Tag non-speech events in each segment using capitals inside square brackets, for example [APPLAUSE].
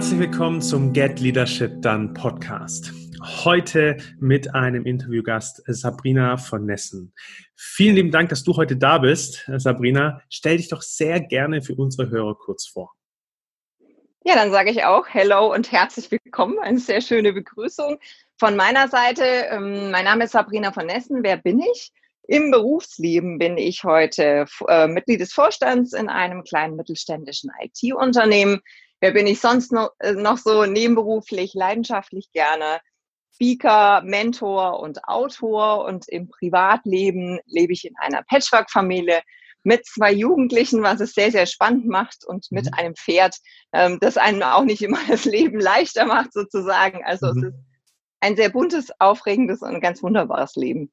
Herzlich willkommen zum Get Leadership Done Podcast. Heute mit einem Interviewgast Sabrina von Nessen. Vielen lieben Dank, dass du heute da bist, Sabrina. Stell dich doch sehr gerne für unsere Hörer kurz vor. Ja, dann sage ich auch Hello und herzlich willkommen. Eine sehr schöne Begrüßung von meiner Seite. Ähm, mein Name ist Sabrina von Nessen. Wer bin ich? Im Berufsleben bin ich heute äh, Mitglied des Vorstands in einem kleinen mittelständischen IT-Unternehmen. Wer bin ich sonst noch, äh, noch so nebenberuflich, leidenschaftlich gerne? Speaker, Mentor und Autor und im Privatleben lebe ich in einer Patchwork-Familie mit zwei Jugendlichen, was es sehr, sehr spannend macht und mit mhm. einem Pferd, ähm, das einem auch nicht immer das Leben leichter macht sozusagen. Also mhm. es ist ein sehr buntes, aufregendes und ganz wunderbares Leben.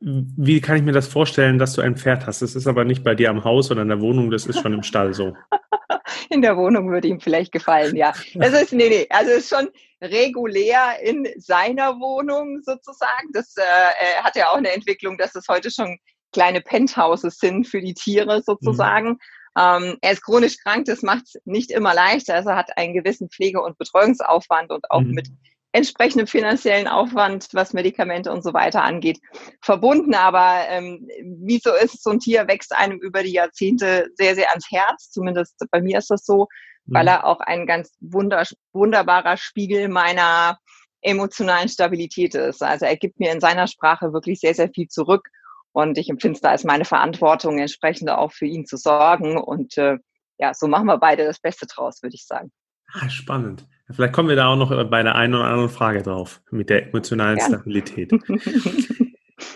Wie kann ich mir das vorstellen, dass du ein Pferd hast? Das ist aber nicht bei dir am Haus oder in der Wohnung, das ist schon im Stall so. [LAUGHS] in der Wohnung würde ihm vielleicht gefallen, ja. Das ist, nee, nee, also ist schon regulär in seiner Wohnung sozusagen. Das äh, hat ja auch eine Entwicklung, dass es heute schon kleine Penthouses sind für die Tiere sozusagen. Mhm. Ähm, er ist chronisch krank, das macht es nicht immer leichter. Also er hat einen gewissen Pflege- und Betreuungsaufwand und auch mhm. mit entsprechendem finanziellen Aufwand, was Medikamente und so weiter angeht, verbunden. Aber ähm, wie so ist, so ein Tier wächst einem über die Jahrzehnte sehr, sehr ans Herz. Zumindest bei mir ist das so, mhm. weil er auch ein ganz wunder wunderbarer Spiegel meiner emotionalen Stabilität ist. Also er gibt mir in seiner Sprache wirklich sehr, sehr viel zurück. Und ich empfinde es da als meine Verantwortung, entsprechend auch für ihn zu sorgen. Und äh, ja, so machen wir beide das Beste draus, würde ich sagen. Ah, spannend. Vielleicht kommen wir da auch noch bei der einen oder anderen Frage drauf mit der emotionalen Gerne. Stabilität.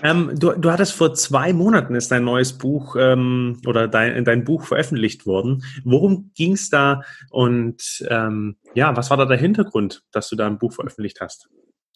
ähm, du, du hattest vor zwei Monaten ist dein neues Buch ähm, oder dein, dein Buch veröffentlicht worden. Worum ging es da und ähm, ja, was war da der Hintergrund, dass du da ein Buch veröffentlicht hast?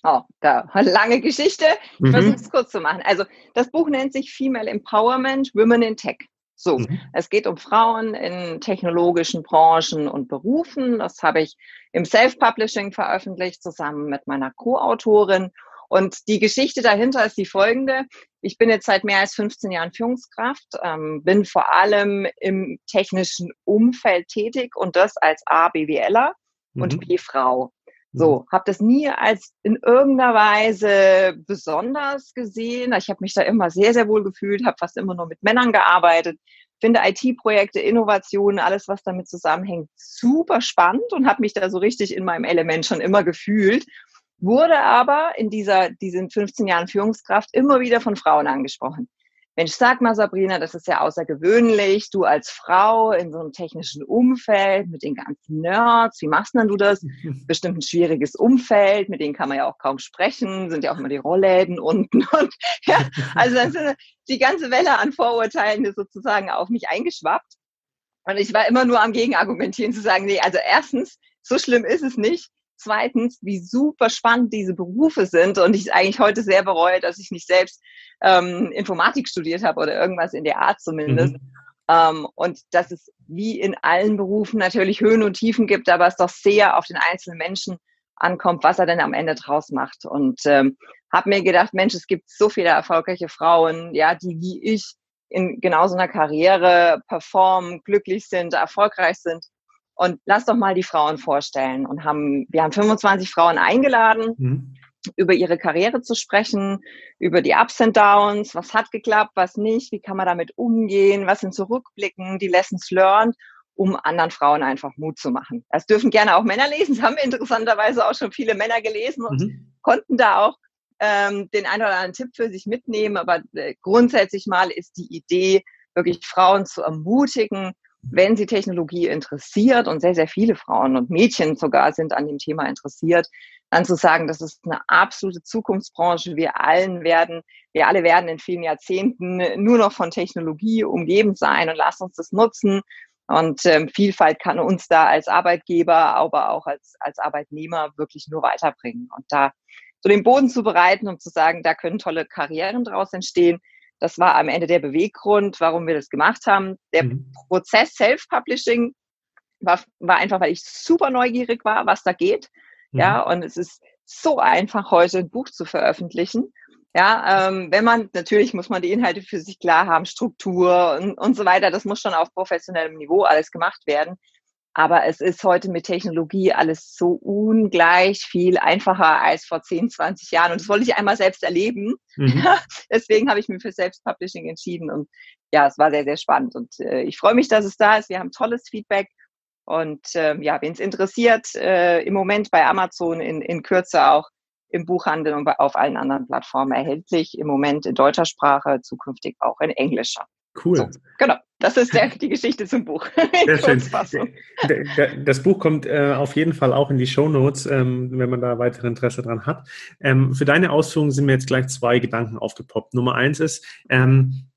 Oh, da [LAUGHS] lange Geschichte. Ich mhm. versuche es kurz zu machen. Also das Buch nennt sich Female Empowerment Women in Tech. So, mhm. es geht um Frauen in technologischen Branchen und Berufen. Das habe ich im Self-Publishing veröffentlicht, zusammen mit meiner Co-Autorin. Und die Geschichte dahinter ist die folgende. Ich bin jetzt seit mehr als 15 Jahren Führungskraft, ähm, bin vor allem im technischen Umfeld tätig und das als A, BWLer mhm. und B, Frau. So, mhm. habe das nie als in irgendeiner Weise besonders gesehen. Ich habe mich da immer sehr, sehr wohl gefühlt, habe fast immer nur mit Männern gearbeitet, finde IT-Projekte, Innovationen, alles, was damit zusammenhängt, super spannend und habe mich da so richtig in meinem Element schon immer gefühlt. Wurde aber in dieser, diesen 15 Jahren Führungskraft immer wieder von Frauen angesprochen. Mensch, sag mal, Sabrina, das ist ja außergewöhnlich. Du als Frau in so einem technischen Umfeld mit den ganzen Nerds, wie machst denn du das? [LAUGHS] Bestimmt ein schwieriges Umfeld, mit denen kann man ja auch kaum sprechen, sind ja auch immer die Rollläden unten. [LAUGHS] Und ja, also dann sind die ganze Welle an Vorurteilen sozusagen auf mich eingeschwappt. Und ich war immer nur am Gegenargumentieren zu sagen, nee, also erstens, so schlimm ist es nicht. Zweitens, wie super spannend diese Berufe sind und ich eigentlich heute sehr bereue, dass ich nicht selbst ähm, Informatik studiert habe oder irgendwas in der Art zumindest. Mhm. Ähm, und dass es wie in allen Berufen natürlich Höhen und Tiefen gibt, aber es doch sehr auf den einzelnen Menschen ankommt, was er denn am Ende draus macht. Und ähm, habe mir gedacht, Mensch, es gibt so viele erfolgreiche Frauen, ja, die wie ich in genau so einer Karriere performen, glücklich sind, erfolgreich sind. Und lass doch mal die Frauen vorstellen. Und haben, wir haben 25 Frauen eingeladen, mhm. über ihre Karriere zu sprechen, über die Ups und Downs, was hat geklappt, was nicht, wie kann man damit umgehen, was sind zurückblicken, die Lessons learned, um anderen Frauen einfach Mut zu machen. Das dürfen gerne auch Männer lesen. Das haben interessanterweise auch schon viele Männer gelesen und mhm. konnten da auch ähm, den einen oder anderen Tipp für sich mitnehmen. Aber äh, grundsätzlich mal ist die Idee, wirklich Frauen zu ermutigen, wenn sie Technologie interessiert und sehr, sehr viele Frauen und Mädchen sogar sind an dem Thema interessiert, dann zu sagen, das ist eine absolute Zukunftsbranche. Wir allen werden, wir alle werden in vielen Jahrzehnten nur noch von Technologie umgeben sein und lasst uns das nutzen. Und ähm, Vielfalt kann uns da als Arbeitgeber, aber auch als, als Arbeitnehmer wirklich nur weiterbringen. Und da so den Boden zu bereiten, um zu sagen, da können tolle Karrieren draus entstehen, das war am Ende der Beweggrund, warum wir das gemacht haben. Der mhm. Prozess Self-Publishing war, war einfach, weil ich super neugierig war, was da geht. Mhm. Ja, und es ist so einfach, heute ein Buch zu veröffentlichen. Ja, ähm, wenn man, natürlich muss man die Inhalte für sich klar haben, Struktur und, und so weiter. Das muss schon auf professionellem Niveau alles gemacht werden. Aber es ist heute mit Technologie alles so ungleich viel einfacher als vor 10, 20 Jahren. Und das wollte ich einmal selbst erleben. Mhm. [LAUGHS] Deswegen habe ich mich für Selbstpublishing entschieden. Und ja, es war sehr, sehr spannend. Und äh, ich freue mich, dass es da ist. Wir haben tolles Feedback. Und ähm, ja, wen es interessiert, äh, im Moment bei Amazon in, in Kürze auch im Buchhandel und auf allen anderen Plattformen erhältlich. Im Moment in deutscher Sprache, zukünftig auch in englischer. Cool. So, genau, das ist der, die Geschichte zum Buch. [LAUGHS] Sehr schön. Das Buch kommt äh, auf jeden Fall auch in die Show Notes, ähm, wenn man da weitere Interesse dran hat. Ähm, für deine Ausführungen sind mir jetzt gleich zwei Gedanken aufgepoppt. Nummer eins ist ähm,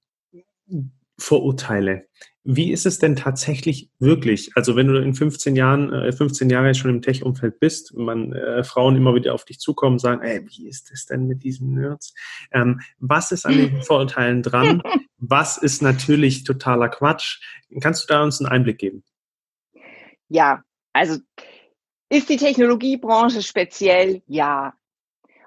Vorurteile. Wie ist es denn tatsächlich wirklich? Also wenn du in 15 Jahren, äh, 15 Jahre schon im Tech-Umfeld bist, man äh, Frauen immer wieder auf dich zukommen und sagen, ey, wie ist das denn mit diesen Nerds? Ähm, was ist an den [LAUGHS] Vorurteilen dran? Was ist natürlich totaler Quatsch? Kannst du da uns einen Einblick geben? Ja, also ist die Technologiebranche speziell? Ja.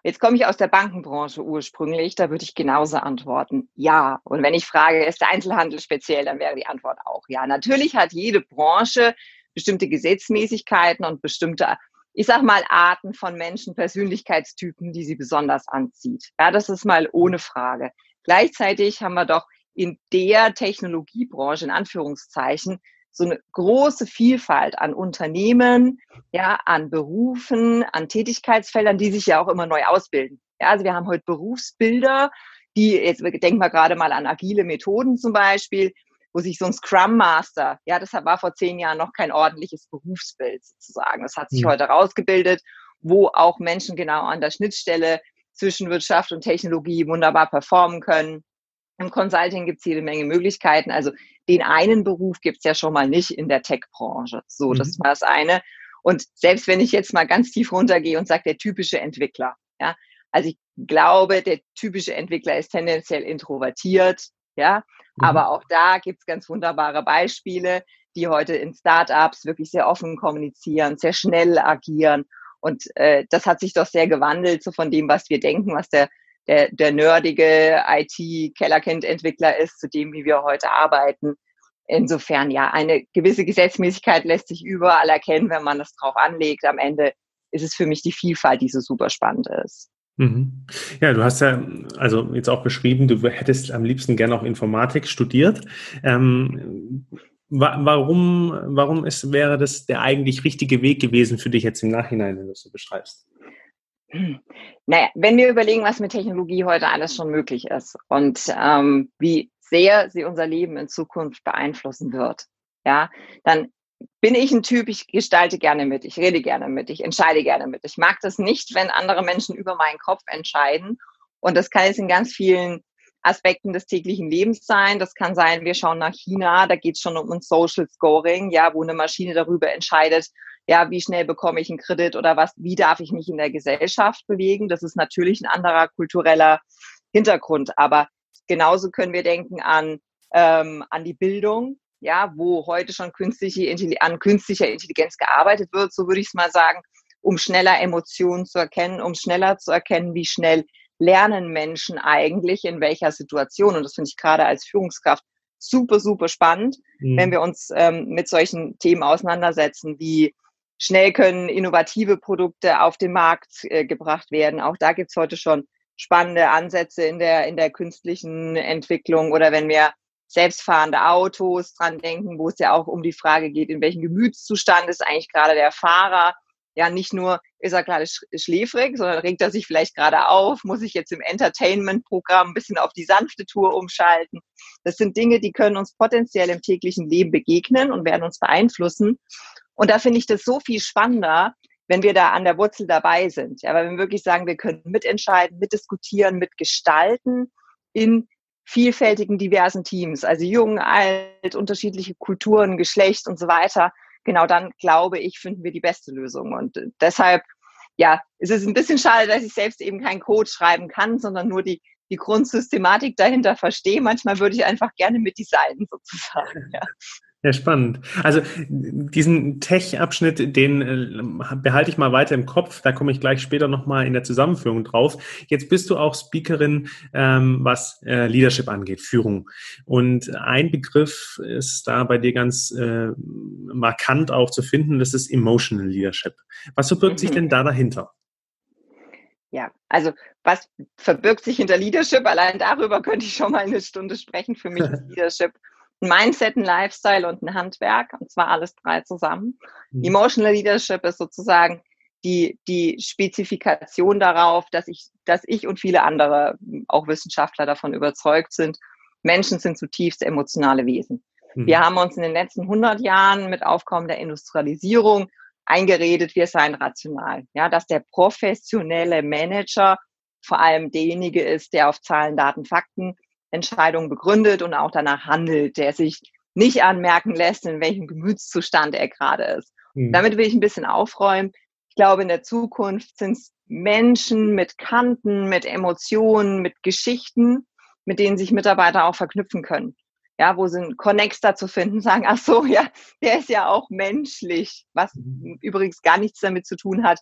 Jetzt komme ich aus der Bankenbranche ursprünglich, da würde ich genauso antworten, ja. Und wenn ich frage, ist der Einzelhandel speziell, dann wäre die Antwort auch ja. Natürlich hat jede Branche bestimmte Gesetzmäßigkeiten und bestimmte, ich sag mal, Arten von Menschen, Persönlichkeitstypen, die sie besonders anzieht. Ja, das ist mal ohne Frage. Gleichzeitig haben wir doch in der Technologiebranche, in Anführungszeichen, so eine große Vielfalt an Unternehmen, ja, an Berufen, an Tätigkeitsfeldern, die sich ja auch immer neu ausbilden. Ja, also wir haben heute Berufsbilder, die, jetzt denken wir gerade mal an agile Methoden zum Beispiel, wo sich so ein Scrum Master, ja, das war vor zehn Jahren noch kein ordentliches Berufsbild sozusagen. Das hat sich mhm. heute rausgebildet, wo auch Menschen genau an der Schnittstelle zwischen Wirtschaft und Technologie wunderbar performen können. Im Consulting gibt es jede Menge Möglichkeiten. Also den einen Beruf gibt es ja schon mal nicht in der Tech-Branche. So, mhm. das war das eine. Und selbst wenn ich jetzt mal ganz tief runtergehe und sage, der typische Entwickler, ja, also ich glaube, der typische Entwickler ist tendenziell introvertiert, ja, mhm. aber auch da gibt es ganz wunderbare Beispiele, die heute in Startups wirklich sehr offen kommunizieren, sehr schnell agieren. Und äh, das hat sich doch sehr gewandelt, so von dem, was wir denken, was der der, der nerdige IT-Kellerkind-Entwickler ist, zu dem, wie wir heute arbeiten. Insofern ja, eine gewisse Gesetzmäßigkeit lässt sich überall erkennen, wenn man das drauf anlegt. Am Ende ist es für mich die Vielfalt, die so super spannend ist. Mhm. Ja, du hast ja also jetzt auch beschrieben, du hättest am liebsten gerne auch Informatik studiert. Ähm, warum warum ist, wäre das der eigentlich richtige Weg gewesen für dich jetzt im Nachhinein, wenn du es so beschreibst? Naja, wenn wir überlegen, was mit Technologie heute alles schon möglich ist und ähm, wie sehr sie unser Leben in Zukunft beeinflussen wird, ja, dann bin ich ein Typ, ich gestalte gerne mit, ich rede gerne mit, ich entscheide gerne mit. Ich mag das nicht, wenn andere Menschen über meinen Kopf entscheiden. Und das kann jetzt in ganz vielen Aspekten des täglichen Lebens sein. Das kann sein, wir schauen nach China, da geht es schon um ein Social Scoring, ja, wo eine Maschine darüber entscheidet, ja, wie schnell bekomme ich einen Kredit oder was, wie darf ich mich in der Gesellschaft bewegen? Das ist natürlich ein anderer kultureller Hintergrund. Aber genauso können wir denken an, ähm, an die Bildung, ja, wo heute schon künstliche, an künstlicher Intelligenz gearbeitet wird, so würde ich es mal sagen, um schneller Emotionen zu erkennen, um schneller zu erkennen, wie schnell lernen Menschen eigentlich in welcher Situation. Und das finde ich gerade als Führungskraft super, super spannend, mhm. wenn wir uns ähm, mit solchen Themen auseinandersetzen, wie schnell können innovative Produkte auf den Markt äh, gebracht werden. Auch da gibt's heute schon spannende Ansätze in der, in der künstlichen Entwicklung oder wenn wir selbstfahrende Autos dran denken, wo es ja auch um die Frage geht, in welchem Gemütszustand ist eigentlich gerade der Fahrer. Ja, nicht nur ist er gerade schläfrig, sondern regt er sich vielleicht gerade auf, muss ich jetzt im Entertainment-Programm ein bisschen auf die sanfte Tour umschalten. Das sind Dinge, die können uns potenziell im täglichen Leben begegnen und werden uns beeinflussen. Und da finde ich das so viel spannender, wenn wir da an der Wurzel dabei sind. Ja, weil wir wirklich sagen, wir können mitentscheiden, mitdiskutieren, mitgestalten in vielfältigen, diversen Teams, also jung, alt, unterschiedliche Kulturen, Geschlecht und so weiter. Genau dann, glaube ich, finden wir die beste Lösung. Und deshalb, ja, es ist ein bisschen schade, dass ich selbst eben keinen Code schreiben kann, sondern nur die die Grundsystematik dahinter verstehe. Manchmal würde ich einfach gerne mit designen sozusagen. Ja. Ja, spannend. Also diesen Tech-Abschnitt, den äh, behalte ich mal weiter im Kopf. Da komme ich gleich später nochmal in der Zusammenführung drauf. Jetzt bist du auch Speakerin, ähm, was äh, Leadership angeht, Führung. Und ein Begriff ist da bei dir ganz äh, markant auch zu finden, das ist Emotional Leadership. Was verbirgt sich mhm. denn da dahinter? Ja, also was verbirgt sich hinter Leadership? Allein darüber könnte ich schon mal eine Stunde sprechen. Für mich ist [LAUGHS] Leadership ein Mindset, ein Lifestyle und ein Handwerk, und zwar alles drei zusammen. Mhm. Emotional Leadership ist sozusagen die, die Spezifikation darauf, dass ich, dass ich und viele andere, auch Wissenschaftler davon überzeugt sind, Menschen sind zutiefst emotionale Wesen. Mhm. Wir haben uns in den letzten 100 Jahren mit Aufkommen der Industrialisierung eingeredet, wir seien rational. Ja, dass der professionelle Manager vor allem derjenige ist, der auf Zahlen, Daten, Fakten Entscheidungen begründet und auch danach handelt, der sich nicht anmerken lässt, in welchem Gemütszustand er gerade ist. Mhm. Damit will ich ein bisschen aufräumen. Ich glaube, in der Zukunft sind es Menschen mit Kanten, mit Emotionen, mit Geschichten, mit denen sich Mitarbeiter auch verknüpfen können. Ja, wo sind Connects dazu finden, [LAUGHS] sagen, ach so, ja, der ist ja auch menschlich, was mhm. übrigens gar nichts damit zu tun hat,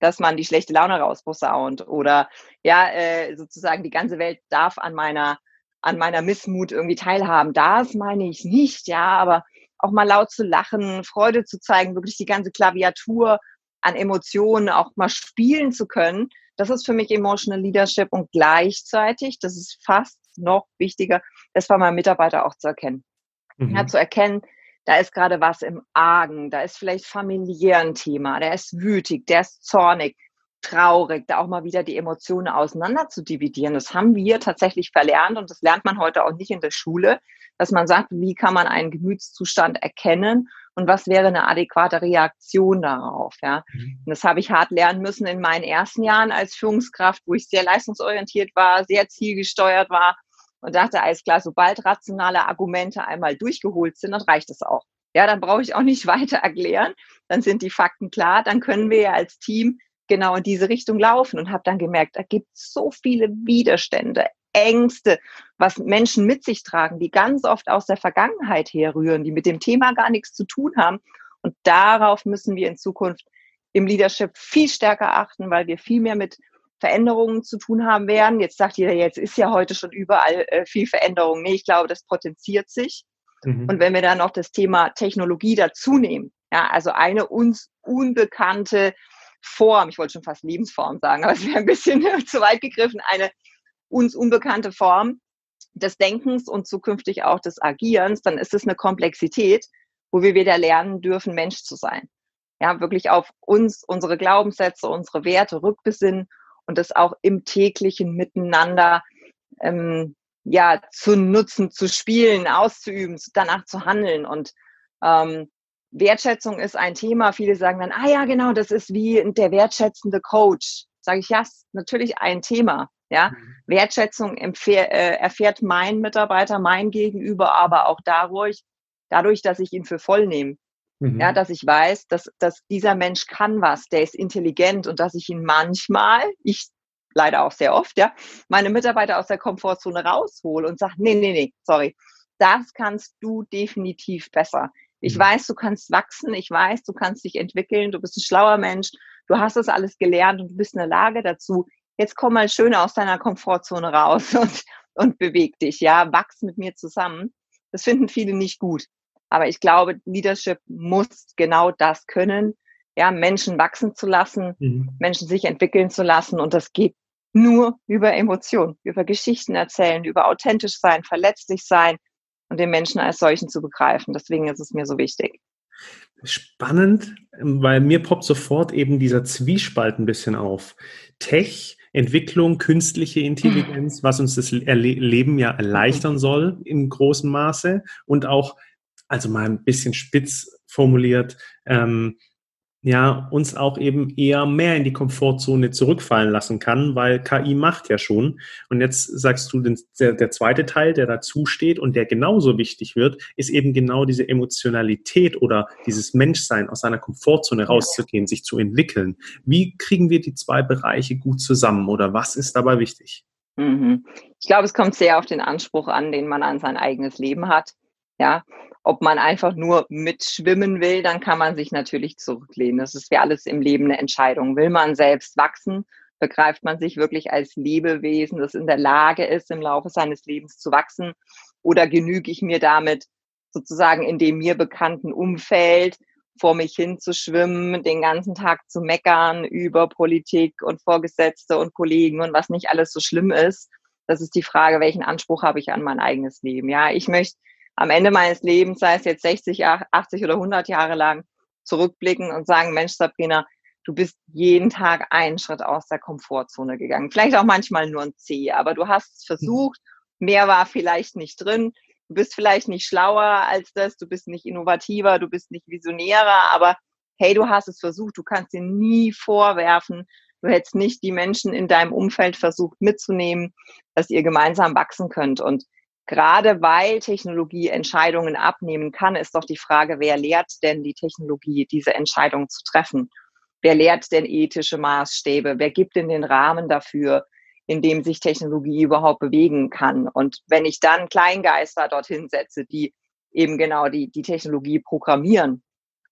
dass man die schlechte Laune rausposaunt oder ja, äh, sozusagen die ganze Welt darf an meiner an meiner Missmut irgendwie teilhaben. Das meine ich nicht, ja, aber auch mal laut zu lachen, Freude zu zeigen, wirklich die ganze Klaviatur an Emotionen auch mal spielen zu können. Das ist für mich Emotional Leadership und gleichzeitig, das ist fast noch wichtiger, das war mein Mitarbeiter auch zu erkennen. Mhm. Ja, zu erkennen, da ist gerade was im Argen, da ist vielleicht familiär ein Thema, der ist wütig, der ist zornig, traurig, da auch mal wieder die Emotionen auseinander zu dividieren. Das haben wir tatsächlich verlernt und das lernt man heute auch nicht in der Schule, dass man sagt, wie kann man einen Gemütszustand erkennen und was wäre eine adäquate Reaktion darauf. Ja? Mhm. Und das habe ich hart lernen müssen in meinen ersten Jahren als Führungskraft, wo ich sehr leistungsorientiert war, sehr zielgesteuert war und dachte, alles klar, sobald rationale Argumente einmal durchgeholt sind, dann reicht es auch. Ja, dann brauche ich auch nicht [LAUGHS] weiter erklären. Dann sind die Fakten klar. Dann können wir ja als Team genau in diese Richtung laufen und habe dann gemerkt, da gibt es so viele Widerstände, Ängste, was Menschen mit sich tragen, die ganz oft aus der Vergangenheit herrühren, die mit dem Thema gar nichts zu tun haben. Und darauf müssen wir in Zukunft im Leadership viel stärker achten, weil wir viel mehr mit Veränderungen zu tun haben werden. Jetzt sagt jeder, jetzt ist ja heute schon überall äh, viel Veränderung. Nee, ich glaube, das potenziert sich. Mhm. Und wenn wir dann noch das Thema Technologie dazu nehmen, ja, also eine uns unbekannte Form, ich wollte schon fast Lebensform sagen, aber es wäre ein bisschen [LAUGHS] zu weit gegriffen, eine uns unbekannte Form des Denkens und zukünftig auch des Agierens, dann ist es eine Komplexität, wo wir wieder lernen dürfen, Mensch zu sein. Ja, wirklich auf uns, unsere Glaubenssätze, unsere Werte rückbesinnen und das auch im täglichen Miteinander ähm, ja zu nutzen, zu spielen, auszuüben, danach zu handeln und ähm, Wertschätzung ist ein Thema. Viele sagen dann, ah ja, genau, das ist wie der wertschätzende Coach. Sage ich, ja, ist natürlich ein Thema. Ja, mhm. Wertschätzung äh, erfährt mein Mitarbeiter, mein Gegenüber, aber auch dadurch, dadurch, dass ich ihn für voll nehme. Mhm. Ja, dass ich weiß, dass, dass dieser Mensch kann was, der ist intelligent und dass ich ihn manchmal, ich leider auch sehr oft, ja, meine Mitarbeiter aus der Komfortzone raushole und sage, nee, nee, nee, sorry, das kannst du definitiv besser. Ich mhm. weiß, du kannst wachsen, ich weiß, du kannst dich entwickeln, du bist ein schlauer Mensch, du hast das alles gelernt und du bist in der Lage dazu. Jetzt komm mal schön aus deiner Komfortzone raus [LAUGHS] und, und beweg dich, ja, wachs mit mir zusammen. Das finden viele nicht gut. Aber ich glaube, Leadership muss genau das können, ja, Menschen wachsen zu lassen, mhm. Menschen sich entwickeln zu lassen. Und das geht nur über Emotionen, über Geschichten erzählen, über authentisch sein, verletzlich sein, und den Menschen als solchen zu begreifen. Deswegen ist es mir so wichtig. Spannend, weil mir poppt sofort eben dieser Zwiespalt ein bisschen auf. Tech, Entwicklung, künstliche Intelligenz, was uns das Leben ja erleichtern soll im großen Maße und auch, also mal ein bisschen spitz formuliert, ähm, ja, uns auch eben eher mehr in die Komfortzone zurückfallen lassen kann, weil KI macht ja schon. Und jetzt sagst du, der, der zweite Teil, der dazu steht und der genauso wichtig wird, ist eben genau diese Emotionalität oder dieses Menschsein aus seiner Komfortzone rauszugehen, sich zu entwickeln. Wie kriegen wir die zwei Bereiche gut zusammen oder was ist dabei wichtig? Mhm. Ich glaube, es kommt sehr auf den Anspruch an, den man an sein eigenes Leben hat. Ja, ob man einfach nur mitschwimmen will, dann kann man sich natürlich zurücklehnen. Das ist wie alles im Leben eine Entscheidung. Will man selbst wachsen? Begreift man sich wirklich als Lebewesen, das in der Lage ist, im Laufe seines Lebens zu wachsen? Oder genüge ich mir damit sozusagen in dem mir bekannten Umfeld vor mich hin zu schwimmen, den ganzen Tag zu meckern über Politik und Vorgesetzte und Kollegen und was nicht alles so schlimm ist. Das ist die Frage, welchen Anspruch habe ich an mein eigenes Leben? Ja, ich möchte am Ende meines Lebens, sei es jetzt 60, 80 oder 100 Jahre lang, zurückblicken und sagen, Mensch, Sabrina, du bist jeden Tag einen Schritt aus der Komfortzone gegangen. Vielleicht auch manchmal nur ein C, aber du hast es versucht. Mehr war vielleicht nicht drin. Du bist vielleicht nicht schlauer als das, du bist nicht innovativer, du bist nicht visionärer, aber hey, du hast es versucht, du kannst dir nie vorwerfen, du hättest nicht die Menschen in deinem Umfeld versucht mitzunehmen, dass ihr gemeinsam wachsen könnt. Und gerade weil Technologie Entscheidungen abnehmen kann, ist doch die Frage, wer lehrt denn die Technologie, diese Entscheidungen zu treffen? Wer lehrt denn ethische Maßstäbe? Wer gibt denn den Rahmen dafür? in dem sich Technologie überhaupt bewegen kann. Und wenn ich dann Kleingeister dorthin setze, die eben genau die, die Technologie programmieren,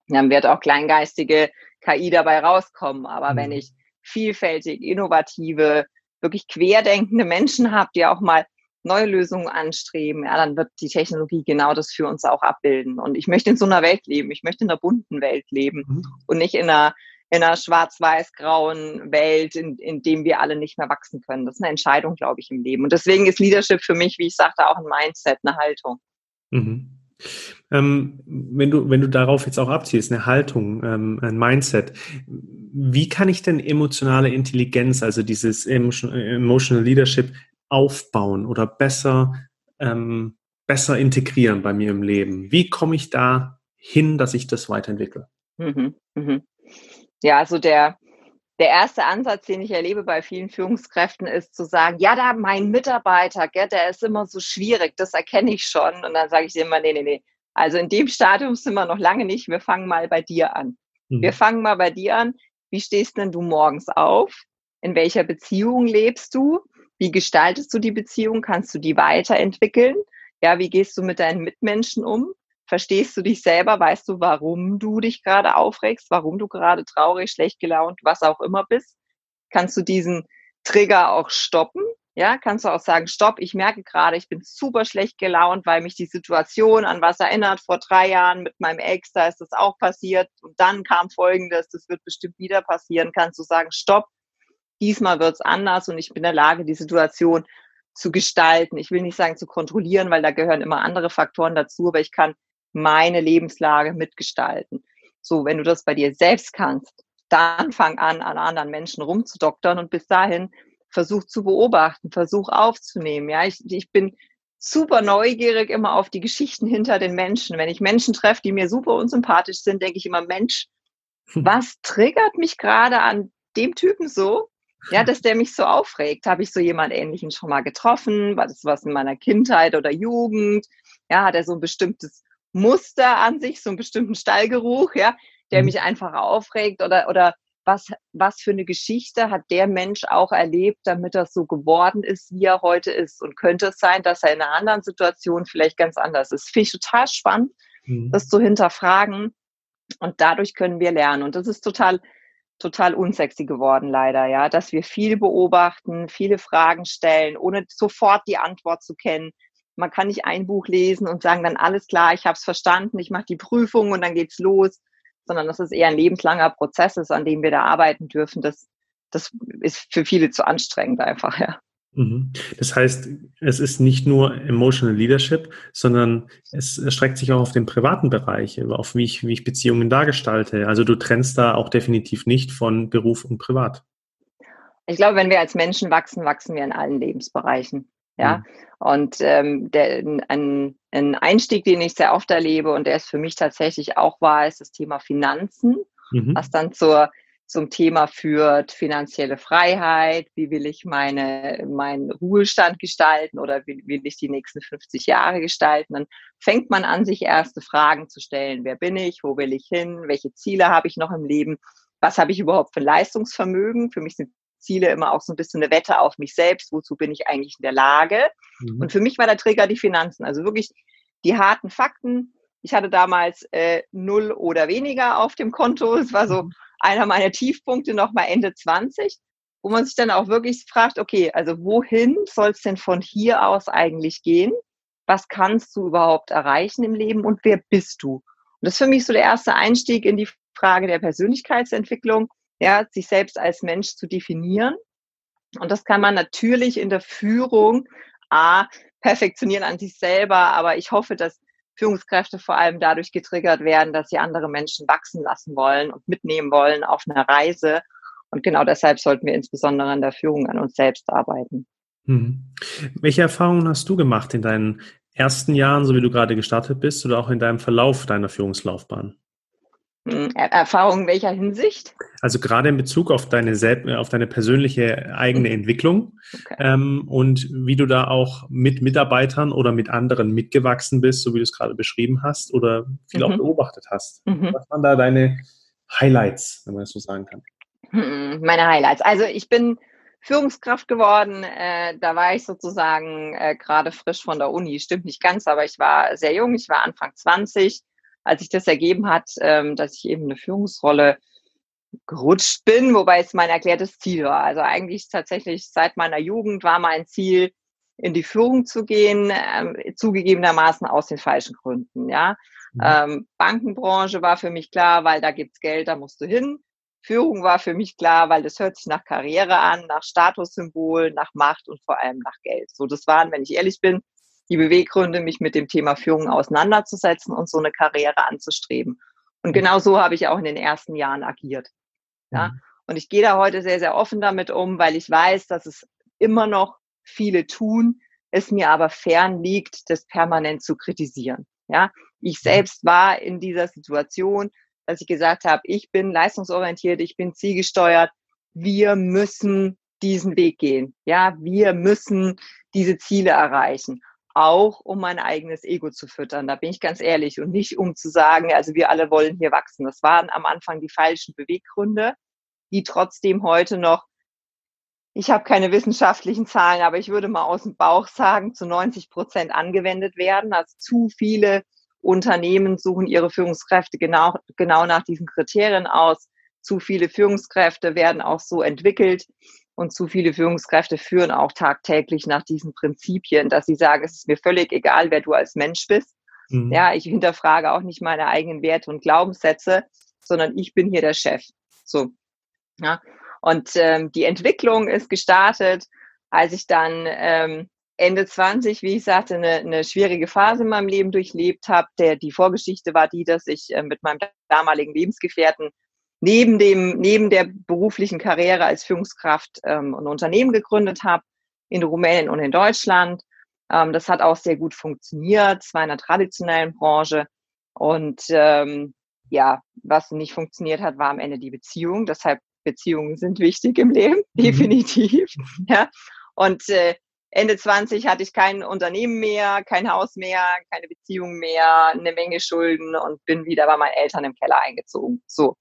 dann wird auch kleingeistige KI dabei rauskommen. Aber mhm. wenn ich vielfältig, innovative, wirklich querdenkende Menschen habe, die auch mal neue Lösungen anstreben, ja, dann wird die Technologie genau das für uns auch abbilden. Und ich möchte in so einer Welt leben. Ich möchte in einer bunten Welt leben mhm. und nicht in einer in einer schwarz-weiß-grauen Welt, in, in dem wir alle nicht mehr wachsen können. Das ist eine Entscheidung, glaube ich, im Leben. Und deswegen ist Leadership für mich, wie ich sagte, auch ein Mindset, eine Haltung. Mhm. Ähm, wenn du, wenn du darauf jetzt auch abziehst, eine Haltung, ähm, ein Mindset, wie kann ich denn emotionale Intelligenz, also dieses Emotional Leadership aufbauen oder besser, ähm, besser integrieren bei mir im Leben? Wie komme ich da hin, dass ich das weiterentwickle? Mhm, mhm. Ja, also der, der erste Ansatz, den ich erlebe bei vielen Führungskräften, ist zu sagen, ja, da mein Mitarbeiter, gell, der ist immer so schwierig, das erkenne ich schon. Und dann sage ich immer, nee, nee, nee. Also in dem Stadium sind wir noch lange nicht. Wir fangen mal bei dir an. Mhm. Wir fangen mal bei dir an. Wie stehst denn du morgens auf? In welcher Beziehung lebst du? Wie gestaltest du die Beziehung? Kannst du die weiterentwickeln? Ja, wie gehst du mit deinen Mitmenschen um? Verstehst du dich selber? Weißt du, warum du dich gerade aufregst? Warum du gerade traurig, schlecht gelaunt, was auch immer bist? Kannst du diesen Trigger auch stoppen? Ja, kannst du auch sagen, stopp, ich merke gerade, ich bin super schlecht gelaunt, weil mich die Situation an was erinnert. Vor drei Jahren mit meinem Ex, da ist das auch passiert. Und dann kam Folgendes, das wird bestimmt wieder passieren. Kannst du sagen, stopp, diesmal wird's anders und ich bin in der Lage, die Situation zu gestalten. Ich will nicht sagen zu kontrollieren, weil da gehören immer andere Faktoren dazu, aber ich kann meine Lebenslage mitgestalten. So, wenn du das bei dir selbst kannst, dann fang an, an anderen Menschen rumzudoktern und bis dahin versuch zu beobachten, versuch aufzunehmen. Ja, ich, ich bin super neugierig immer auf die Geschichten hinter den Menschen. Wenn ich Menschen treffe, die mir super unsympathisch sind, denke ich immer, Mensch, hm. was triggert mich gerade an dem Typen so? Ja, dass der mich so aufregt. Habe ich so jemand Ähnlichen schon mal getroffen? War das was in meiner Kindheit oder Jugend? Ja, hat er so ein bestimmtes Muster an sich, so einen bestimmten Stallgeruch, ja, der mhm. mich einfach aufregt oder, oder was, was für eine Geschichte hat der Mensch auch erlebt, damit er so geworden ist, wie er heute ist. Und könnte es sein, dass er in einer anderen Situation vielleicht ganz anders ist. Finde ich total spannend, mhm. das zu hinterfragen. Und dadurch können wir lernen. Und das ist total, total unsexy geworden, leider, ja, dass wir viel beobachten, viele Fragen stellen, ohne sofort die Antwort zu kennen, man kann nicht ein Buch lesen und sagen dann alles klar, ich habe es verstanden, ich mache die Prüfung und dann geht's los, sondern dass es eher ein lebenslanger Prozess ist, an dem wir da arbeiten dürfen. Das, das ist für viele zu anstrengend einfach, ja. Mhm. Das heißt, es ist nicht nur Emotional Leadership, sondern es erstreckt sich auch auf den privaten Bereich, auf wie ich, wie ich Beziehungen dargestalte. Also du trennst da auch definitiv nicht von Beruf und Privat. Ich glaube, wenn wir als Menschen wachsen, wachsen wir in allen Lebensbereichen. Ja, mhm. und ähm, der, ein, ein Einstieg, den ich sehr oft erlebe und der ist für mich tatsächlich auch wahr, ist das Thema Finanzen, mhm. was dann zur zum Thema führt, finanzielle Freiheit, wie will ich meine, meinen Ruhestand gestalten oder wie will ich die nächsten 50 Jahre gestalten, dann fängt man an, sich erste Fragen zu stellen. Wer bin ich? Wo will ich hin? Welche Ziele habe ich noch im Leben? Was habe ich überhaupt für Leistungsvermögen? Für mich sind Ziele immer auch so ein bisschen eine Wette auf mich selbst. Wozu bin ich eigentlich in der Lage? Mhm. Und für mich war der Trigger die Finanzen. Also wirklich die harten Fakten. Ich hatte damals äh, null oder weniger auf dem Konto. Es war so mhm. Einer meiner Tiefpunkte noch mal Ende 20, wo man sich dann auch wirklich fragt, okay, also wohin soll es denn von hier aus eigentlich gehen? Was kannst du überhaupt erreichen im Leben und wer bist du? Und das ist für mich so der erste Einstieg in die Frage der Persönlichkeitsentwicklung, ja, sich selbst als Mensch zu definieren. Und das kann man natürlich in der Führung A, perfektionieren an sich selber, aber ich hoffe, dass Führungskräfte vor allem dadurch getriggert werden, dass sie andere Menschen wachsen lassen wollen und mitnehmen wollen auf einer Reise. Und genau deshalb sollten wir insbesondere in der Führung an uns selbst arbeiten. Hm. Welche Erfahrungen hast du gemacht in deinen ersten Jahren, so wie du gerade gestartet bist, oder auch in deinem Verlauf deiner Führungslaufbahn? Hm, Erfahrung in welcher Hinsicht? Also gerade in Bezug auf deine, auf deine persönliche eigene mhm. Entwicklung okay. ähm, und wie du da auch mit Mitarbeitern oder mit anderen mitgewachsen bist, so wie du es gerade beschrieben hast oder viel mhm. auch beobachtet hast. Mhm. Was waren da deine Highlights, wenn man das so sagen kann? Hm, meine Highlights. Also ich bin Führungskraft geworden. Äh, da war ich sozusagen äh, gerade frisch von der Uni. Stimmt nicht ganz, aber ich war sehr jung. Ich war Anfang 20 als sich das ergeben hat, ähm, dass ich eben eine Führungsrolle gerutscht bin, wobei es mein erklärtes Ziel war. Also eigentlich tatsächlich seit meiner Jugend war mein Ziel, in die Führung zu gehen, ähm, zugegebenermaßen aus den falschen Gründen. Ja, mhm. ähm, Bankenbranche war für mich klar, weil da gibt's Geld, da musst du hin. Führung war für mich klar, weil das hört sich nach Karriere an, nach Statussymbol, nach Macht und vor allem nach Geld. So, das waren, wenn ich ehrlich bin, die Beweggründe, mich mit dem Thema Führung auseinanderzusetzen und so eine Karriere anzustreben. Und genau so habe ich auch in den ersten Jahren agiert. Ja? Mhm. Und ich gehe da heute sehr, sehr offen damit um, weil ich weiß, dass es immer noch viele tun, es mir aber fern liegt, das permanent zu kritisieren. Ja, ich mhm. selbst war in dieser Situation, dass ich gesagt habe, ich bin leistungsorientiert, ich bin zielgesteuert. Wir müssen diesen Weg gehen. Ja, wir müssen diese Ziele erreichen auch um mein eigenes Ego zu füttern. Da bin ich ganz ehrlich und nicht um zu sagen, also wir alle wollen hier wachsen. Das waren am Anfang die falschen Beweggründe, die trotzdem heute noch, ich habe keine wissenschaftlichen Zahlen, aber ich würde mal aus dem Bauch sagen, zu 90 Prozent angewendet werden. Also zu viele Unternehmen suchen ihre Führungskräfte genau, genau nach diesen Kriterien aus. Zu viele Führungskräfte werden auch so entwickelt. Und zu viele Führungskräfte führen auch tagtäglich nach diesen Prinzipien, dass sie sagen, es ist mir völlig egal, wer du als Mensch bist. Mhm. Ja, ich hinterfrage auch nicht meine eigenen Werte und Glaubenssätze, sondern ich bin hier der Chef. So. Ja. Und ähm, die Entwicklung ist gestartet, als ich dann ähm, Ende 20, wie ich sagte, eine, eine schwierige Phase in meinem Leben durchlebt habe. Der, die Vorgeschichte war die, dass ich äh, mit meinem damaligen Lebensgefährten neben dem, neben der beruflichen Karriere als Führungskraft ähm, ein Unternehmen gegründet habe in Rumänien und in Deutschland. Ähm, das hat auch sehr gut funktioniert. Es war in einer traditionellen Branche. Und ähm, ja, was nicht funktioniert hat, war am Ende die Beziehung. Deshalb Beziehungen sind wichtig im Leben, mhm. definitiv. [LAUGHS] Ja. Und äh, Ende 20 hatte ich kein Unternehmen mehr, kein Haus mehr, keine Beziehung mehr, eine Menge Schulden und bin wieder bei meinen Eltern im Keller eingezogen. So.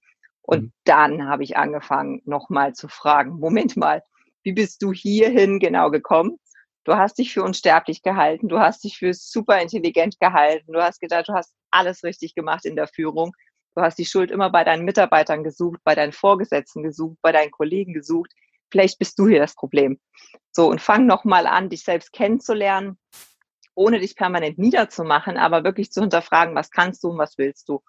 Und mhm. dann habe ich angefangen, nochmal zu fragen, [LAUGHS] Moment mal, wie bist du hierhin genau gekommen? Du hast dich für unsterblich gehalten, du hast dich für super intelligent gehalten, du hast gedacht, du hast alles richtig gemacht in der Führung. Du hast die Schuld immer bei deinen Mitarbeitern gesucht, bei deinen Vorgesetzten gesucht, bei deinen Kollegen gesucht. Vielleicht bist du hier das Problem. So, und fang nochmal an, dich selbst kennenzulernen, ohne dich permanent niederzumachen, aber wirklich zu hinterfragen, was kannst du und was willst du.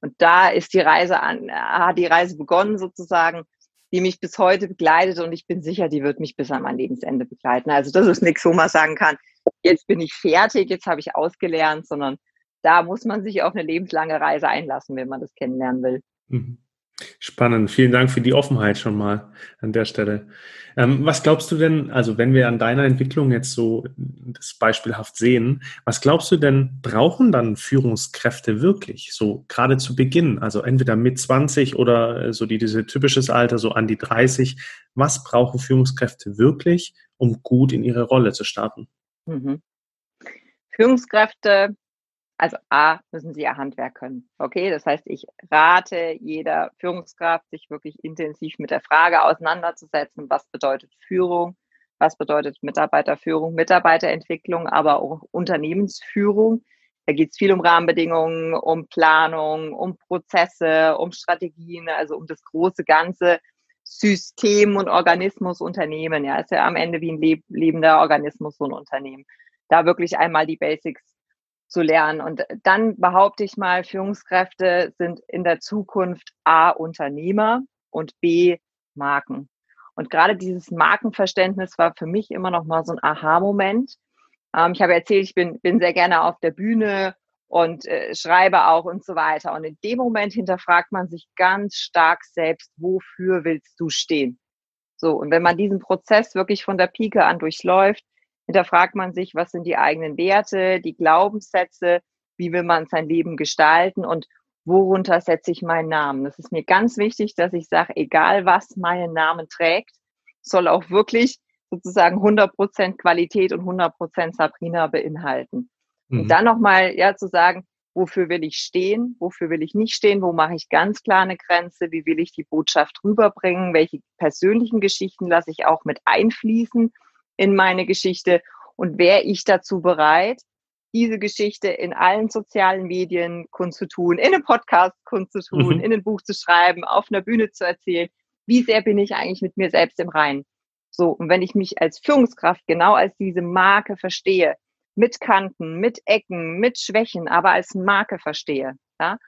Und da ist die Reise an, hat die Reise begonnen sozusagen, die mich bis heute begleitet und ich bin sicher, die wird mich bis an mein Lebensende begleiten. Also das ist nichts, wo man sagen kann, jetzt bin ich fertig, jetzt habe ich ausgelernt, sondern da muss man sich auf eine lebenslange Reise einlassen, wenn man das kennenlernen will. Mhm. Spannend. Vielen Dank für die Offenheit schon mal an der Stelle. Ähm, was glaubst du denn, also wenn wir an deiner Entwicklung jetzt so das beispielhaft sehen, was glaubst du denn, brauchen dann Führungskräfte wirklich? So gerade zu Beginn, also entweder mit 20 oder so die, diese typisches Alter, so an die 30. Was brauchen Führungskräfte wirklich, um gut in ihre Rolle zu starten? Mhm. Führungskräfte Also A, müssen sie ihr Handwerk können. Okay, das heißt, ich rate jeder Führungskraft, sich wirklich intensiv mit der Frage auseinanderzusetzen, was bedeutet Führung, was bedeutet Mitarbeiterführung, Mitarbeiterentwicklung, aber auch Unternehmensführung. Da geht es viel um Rahmenbedingungen, um Planung, um Prozesse, um Strategien, also um das große ganze System und Organismus Unternehmen. Ja, ist ja am Ende wie ein lebender Organismus so ein Unternehmen. Da wirklich einmal die Basics zu lernen. Und dann behaupte ich mal, Führungskräfte sind in der Zukunft A Unternehmer und B Marken. Und gerade dieses Markenverständnis war für mich immer noch mal so ein Aha-Moment. Ähm, ich habe erzählt, ich bin, bin sehr gerne auf der Bühne und äh, schreibe auch und so weiter. Und in dem Moment hinterfragt man sich ganz stark selbst, wofür willst du stehen? So, und wenn man diesen Prozess wirklich von der Pike an durchläuft, hinterfragt man sich, was sind die eigenen Werte, die Glaubenssätze, wie will man sein Leben gestalten und worunter setze ich meinen Namen. Das ist mir ganz wichtig, dass ich sage, egal was meinen Namen trägt, soll auch wirklich sozusagen 100% Qualität und 100% Sabrina beinhalten. Mhm. Und dann nochmal ja zu sagen, wofür will ich stehen, wofür will ich nicht stehen, wo mache ich ganz klar eine Grenze, wie will ich die Botschaft rüberbringen, welche persönlichen Geschichten lasse ich auch mit einfließen in meine Geschichte und wäre ich dazu bereit, diese Geschichte in allen sozialen Medien kundzutun, in einem Podcast kundzutun, mhm. in einem Buch zu schreiben, auf einer Bühne zu erzählen. Wie sehr bin ich eigentlich mit mir selbst im Reinen? So, und wenn ich mich als Führungskraft genau als diese Marke verstehe, mit Kanten, mit Ecken, mit Schwächen, aber als Marke verstehe, ja,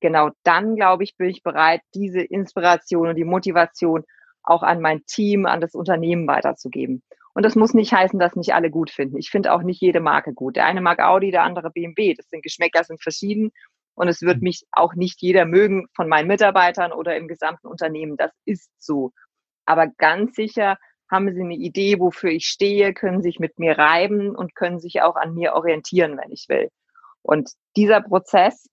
genau dann, glaube ich, bin ich bereit, diese Inspiration und die Motivation auch an mein Team, an das Unternehmen weiterzugeben. Und das muss nicht heißen, dass nicht alle gut finden. Ich finde auch nicht jede Marke gut. Der eine mag Audi, der andere BMW. Das sind Geschmäcker, sind verschieden. Und es wird mhm. mich auch nicht jeder mögen von meinen Mitarbeitern oder im gesamten Unternehmen. Das ist so. Aber ganz sicher haben sie eine Idee, wofür ich stehe, können sich mit mir reiben und können sich auch an mir orientieren, wenn ich will. Und dieser Prozess,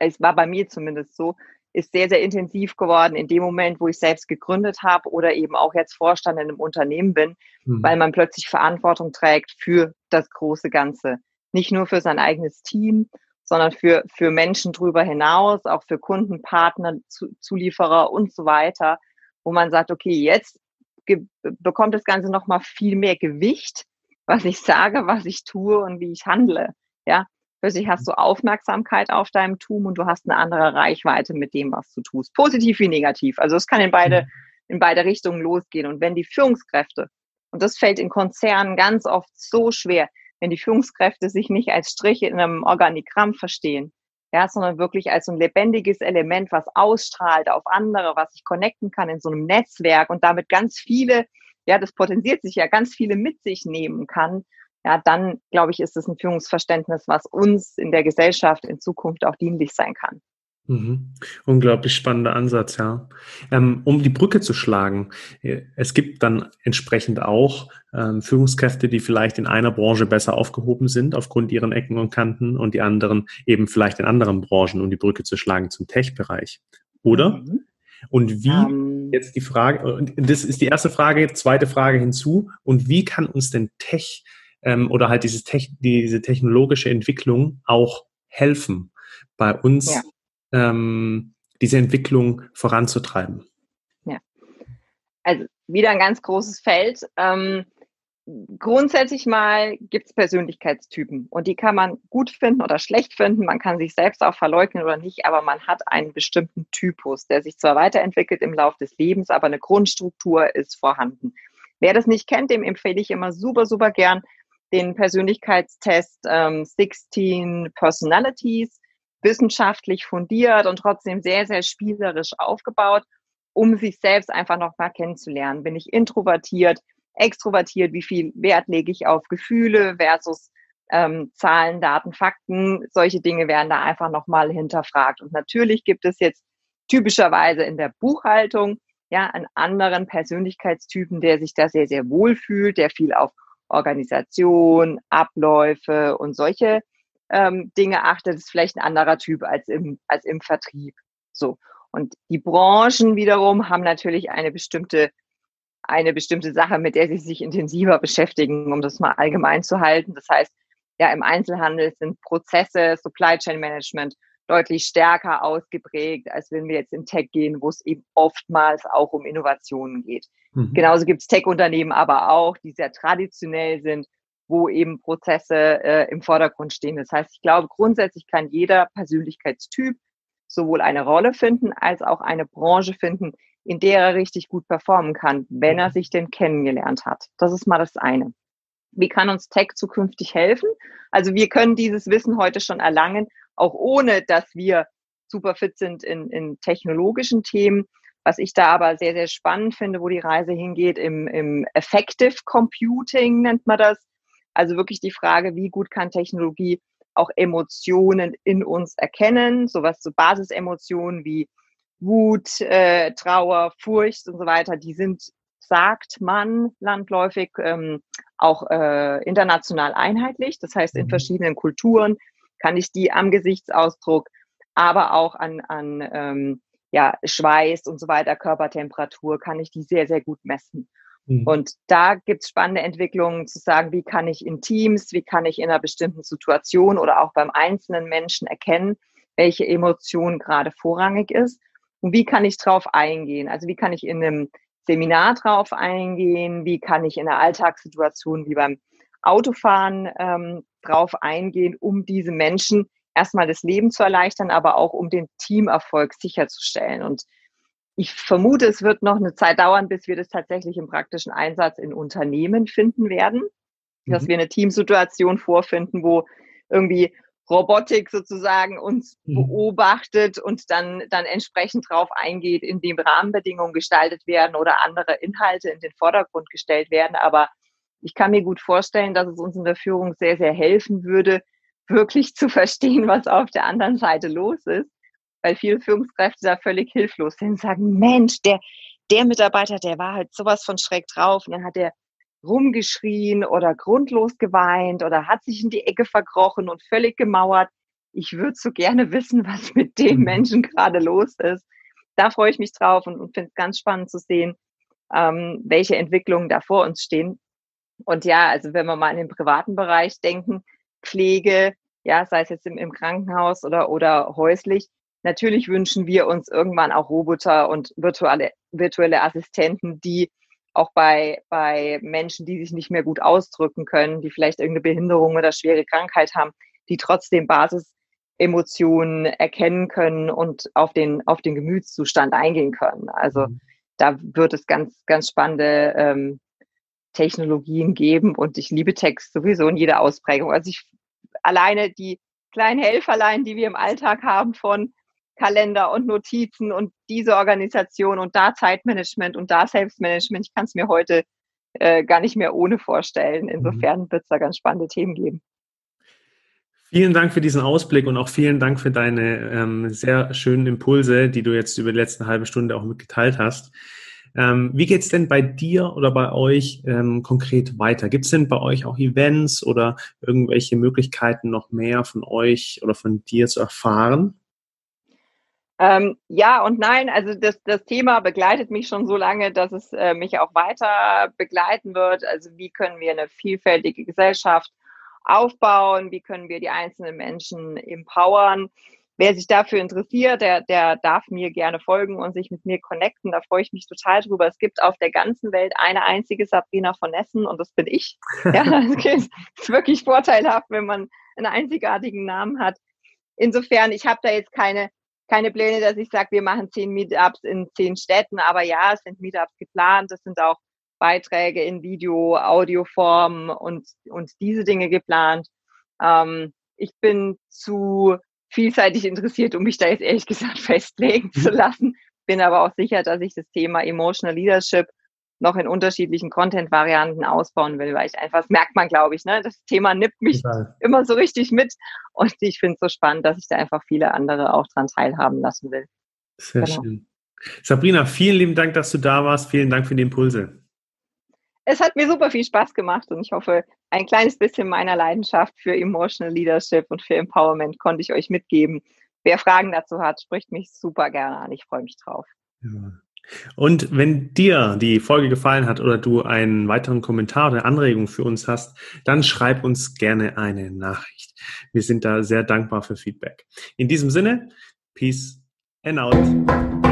es war bei mir zumindest so, ist sehr, sehr intensiv geworden in dem Moment, wo ich selbst gegründet habe oder eben auch jetzt Vorstand in einem Unternehmen bin, mhm. weil man plötzlich Verantwortung trägt für das große Ganze. Nicht nur für sein eigenes Team, sondern für, für Menschen drüber hinaus, auch für Kunden, Partner, Zulieferer und so weiter, wo man sagt, okay, jetzt bekommt das Ganze nochmal viel mehr Gewicht, was ich sage, was ich tue und wie ich handle. Ja, Plötzlich hast du Aufmerksamkeit auf deinem Tun und du hast eine andere Reichweite mit dem, was du tust. Positiv wie negativ. Also es kann in beide, mhm. in beide Richtungen losgehen. Und wenn die Führungskräfte, und das fällt in Konzernen ganz oft so schwer, wenn die Führungskräfte sich nicht als Striche in einem Organigramm verstehen, ja, sondern wirklich als so ein lebendiges Element, was ausstrahlt auf andere, was ich connecten kann in so einem Netzwerk und damit ganz viele, ja, das potenziert sich ja, ganz viele mit sich nehmen kann, ja, dann glaube ich, ist es ein Führungsverständnis, was uns in der Gesellschaft in Zukunft auch dienlich sein kann. Mhm. Unglaublich spannender Ansatz, ja. Ähm, um die Brücke zu schlagen, äh, es gibt dann entsprechend auch ähm, Führungskräfte, die vielleicht in einer Branche besser aufgehoben sind aufgrund ihren Ecken und Kanten und die anderen eben vielleicht in anderen Branchen, um die Brücke zu schlagen zum Tech-Bereich. Oder? Mhm. Und wie, um, ähm. jetzt die Frage, das ist die erste Frage, zweite Frage hinzu, und wie kann uns denn Tech ähm, oder halt dieses Te diese technologische Entwicklung auch helfen, bei uns ja. ähm, diese Entwicklung voranzutreiben. Ja, also wieder ein ganz großes Feld. Ähm, grundsätzlich mal gibt es Persönlichkeitstypen und die kann man gut finden oder schlecht finden. Man kann sich selbst auch verleugnen oder nicht, aber man hat einen bestimmten Typus, der sich zwar weiterentwickelt im Laufe des Lebens, aber eine Grundstruktur ist vorhanden. Wer das nicht kennt, dem empfehle ich immer super, super gern den Persönlichkeitstest ähm, 16 Personalities, wissenschaftlich fundiert und trotzdem sehr, sehr spielerisch aufgebaut, um sich selbst einfach noch mal kennenzulernen. Bin ich introvertiert, extrovertiert, wie viel Wert lege ich auf Gefühle versus ähm, Zahlen, Daten, Fakten. Solche Dinge werden da einfach noch mal hinterfragt. Und natürlich gibt es jetzt typischerweise in der Buchhaltung ja einen anderen Persönlichkeitstypen, der sich da sehr, sehr wohl fühlt, der viel auf Organisation, Abläufe und solche ähm, Dinge achtet, ist vielleicht ein anderer Typ als im, als im Vertrieb. So. Und die Branchen wiederum haben natürlich eine bestimmte, eine bestimmte Sache, mit der sie sich intensiver beschäftigen, um das mal allgemein zu halten. Das heißt, ja, im Einzelhandel sind Prozesse, Supply Chain Management deutlich stärker ausgeprägt, als wenn wir jetzt in Tech gehen, wo es eben oftmals auch um Innovationen geht. Mhm. Genauso gibt es Tech-Unternehmen aber auch, die sehr traditionell sind, wo eben Prozesse äh, im Vordergrund stehen. Das heißt, ich glaube, grundsätzlich kann jeder Persönlichkeitstyp sowohl eine Rolle finden als auch eine Branche finden, in der er richtig gut performen kann, wenn er mhm. sich denn kennengelernt hat. Das ist mal das eine. Wie kann uns Tech zukünftig helfen? Also wir können dieses Wissen heute schon erlangen, auch ohne dass wir super fit sind in, in technologischen Themen. Was ich da aber sehr, sehr spannend finde, wo die Reise hingeht, im, im Effective Computing nennt man das. Also wirklich die Frage, wie gut kann Technologie auch Emotionen in uns erkennen, sowas zu so Basisemotionen wie Wut, äh, Trauer, Furcht und so weiter, die sind, sagt man landläufig, ähm, auch äh, international einheitlich. Das heißt, in mhm. verschiedenen Kulturen kann ich die am Gesichtsausdruck, aber auch an, an ähm, ja, Schweiß und so weiter, Körpertemperatur, kann ich die sehr, sehr gut messen. Mhm. Und da gibt es spannende Entwicklungen zu sagen, wie kann ich in Teams, wie kann ich in einer bestimmten Situation oder auch beim einzelnen Menschen erkennen, welche Emotion gerade vorrangig ist und wie kann ich drauf eingehen? Also wie kann ich in einem Seminar drauf eingehen? Wie kann ich in einer Alltagssituation wie beim Autofahren ähm, drauf eingehen, um diese Menschen erstmal das Leben zu erleichtern, aber auch um den Teamerfolg sicherzustellen. Und ich vermute, es wird noch eine Zeit dauern, bis wir das tatsächlich im praktischen Einsatz in Unternehmen finden werden, mhm. dass wir eine Teamsituation vorfinden, wo irgendwie Robotik sozusagen uns mhm. beobachtet und dann, dann entsprechend drauf eingeht, indem Rahmenbedingungen gestaltet werden oder andere Inhalte in den Vordergrund gestellt werden. Aber ich kann mir gut vorstellen, dass es uns in der Führung sehr, sehr helfen würde, wirklich zu verstehen, was auf der anderen Seite los ist. Weil viele Führungskräfte da völlig hilflos sind und sagen, Mensch, der, der Mitarbeiter, der war halt sowas von schräg drauf und dann hat er rumgeschrien oder grundlos geweint oder hat sich in die Ecke verkrochen und völlig gemauert. Ich würde so gerne wissen, was mit dem mhm. Menschen gerade los ist. Da freue ich mich drauf und, und finde es ganz spannend zu sehen, ähm, welche Entwicklungen da vor uns stehen. Und ja, also wenn wir mal in den privaten Bereich denken, Pflege, ja, sei es jetzt im, im Krankenhaus oder, oder häuslich, natürlich wünschen wir uns irgendwann auch Roboter und virtuelle, virtuelle Assistenten, die auch bei, bei Menschen, die sich nicht mehr gut ausdrücken können, die vielleicht irgendeine Behinderung oder schwere Krankheit haben, die trotzdem Basisemotionen erkennen können und auf den, auf den Gemütszustand eingehen können. Also mhm. da wird es ganz, ganz spannende ähm, Technologien geben und ich liebe Text sowieso in jeder Ausprägung. Also ich alleine die kleinen Helferlein, die wir im Alltag haben von Kalender und Notizen und diese Organisation und da Zeitmanagement und da Selbstmanagement. Ich kann es mir heute äh, gar nicht mehr ohne vorstellen. Mhm. Insofern wird es da ganz spannende Themen geben. Vielen Dank für diesen Ausblick und auch vielen Dank für deine ähm, sehr schönen Impulse, die du jetzt über die letzte halbe Stunde auch mitgeteilt hast. Ähm, wie es denn bei dir oder bei euch ähm, konkret weiter? Gibt es denn bei euch auch Events oder irgendwelche Möglichkeiten, noch mehr von euch oder von dir zu erfahren? Ähm, ja und nein, also das, das Thema begleitet mich schon so lange, dass es äh, mich auch weiter begleiten wird. Also wie können wir eine vielfältige Gesellschaft aufbauen? Wie können wir die einzelnen Menschen empowern? Wer sich dafür interessiert, der, der darf mir gerne folgen und sich mit mir connecten. Da freue ich mich total drüber. Es gibt auf der ganzen Welt eine einzige Sabrina von Essen und das bin ich. [LAUGHS] Ja, das ist wirklich vorteilhaft, wenn man einen einzigartigen Namen hat. Insofern, ich habe da jetzt keine keine Pläne, dass ich sage, wir machen zehn Meetups in zehn Städten, aber ja, es sind Meetups geplant, es sind auch Beiträge in Video, Audioform und, und diese Dinge geplant. Ähm, ich bin zu vielseitig interessiert, um mich da jetzt ehrlich gesagt [LAUGHS] festlegen zu lassen. Bin aber auch sicher, dass ich das Thema Emotional Leadership noch in unterschiedlichen Content-Varianten ausbauen will, weil ich einfach, das merkt man, glaube ich, ne? Das Thema nimmt mich Total. immer so richtig mit und ich finde es so spannend, dass ich da einfach viele andere auch dran teilhaben lassen will. Sehr genau. schön. Sabrina, vielen lieben Dank, dass du da warst. Vielen Dank für die Impulse es hat mir super viel Spaß gemacht und ich hoffe, ein kleines bisschen meiner Leidenschaft für Emotional Leadership und für Empowerment konnte ich euch mitgeben. Wer Fragen dazu hat, spricht mich super gerne an. Ich freue mich drauf. Ja. Und wenn dir die Folge gefallen hat oder du einen weiteren Kommentar oder Anregung für uns hast, dann schreib uns gerne eine Nachricht. Wir sind da sehr dankbar für Feedback. In diesem Sinne, Peace and out.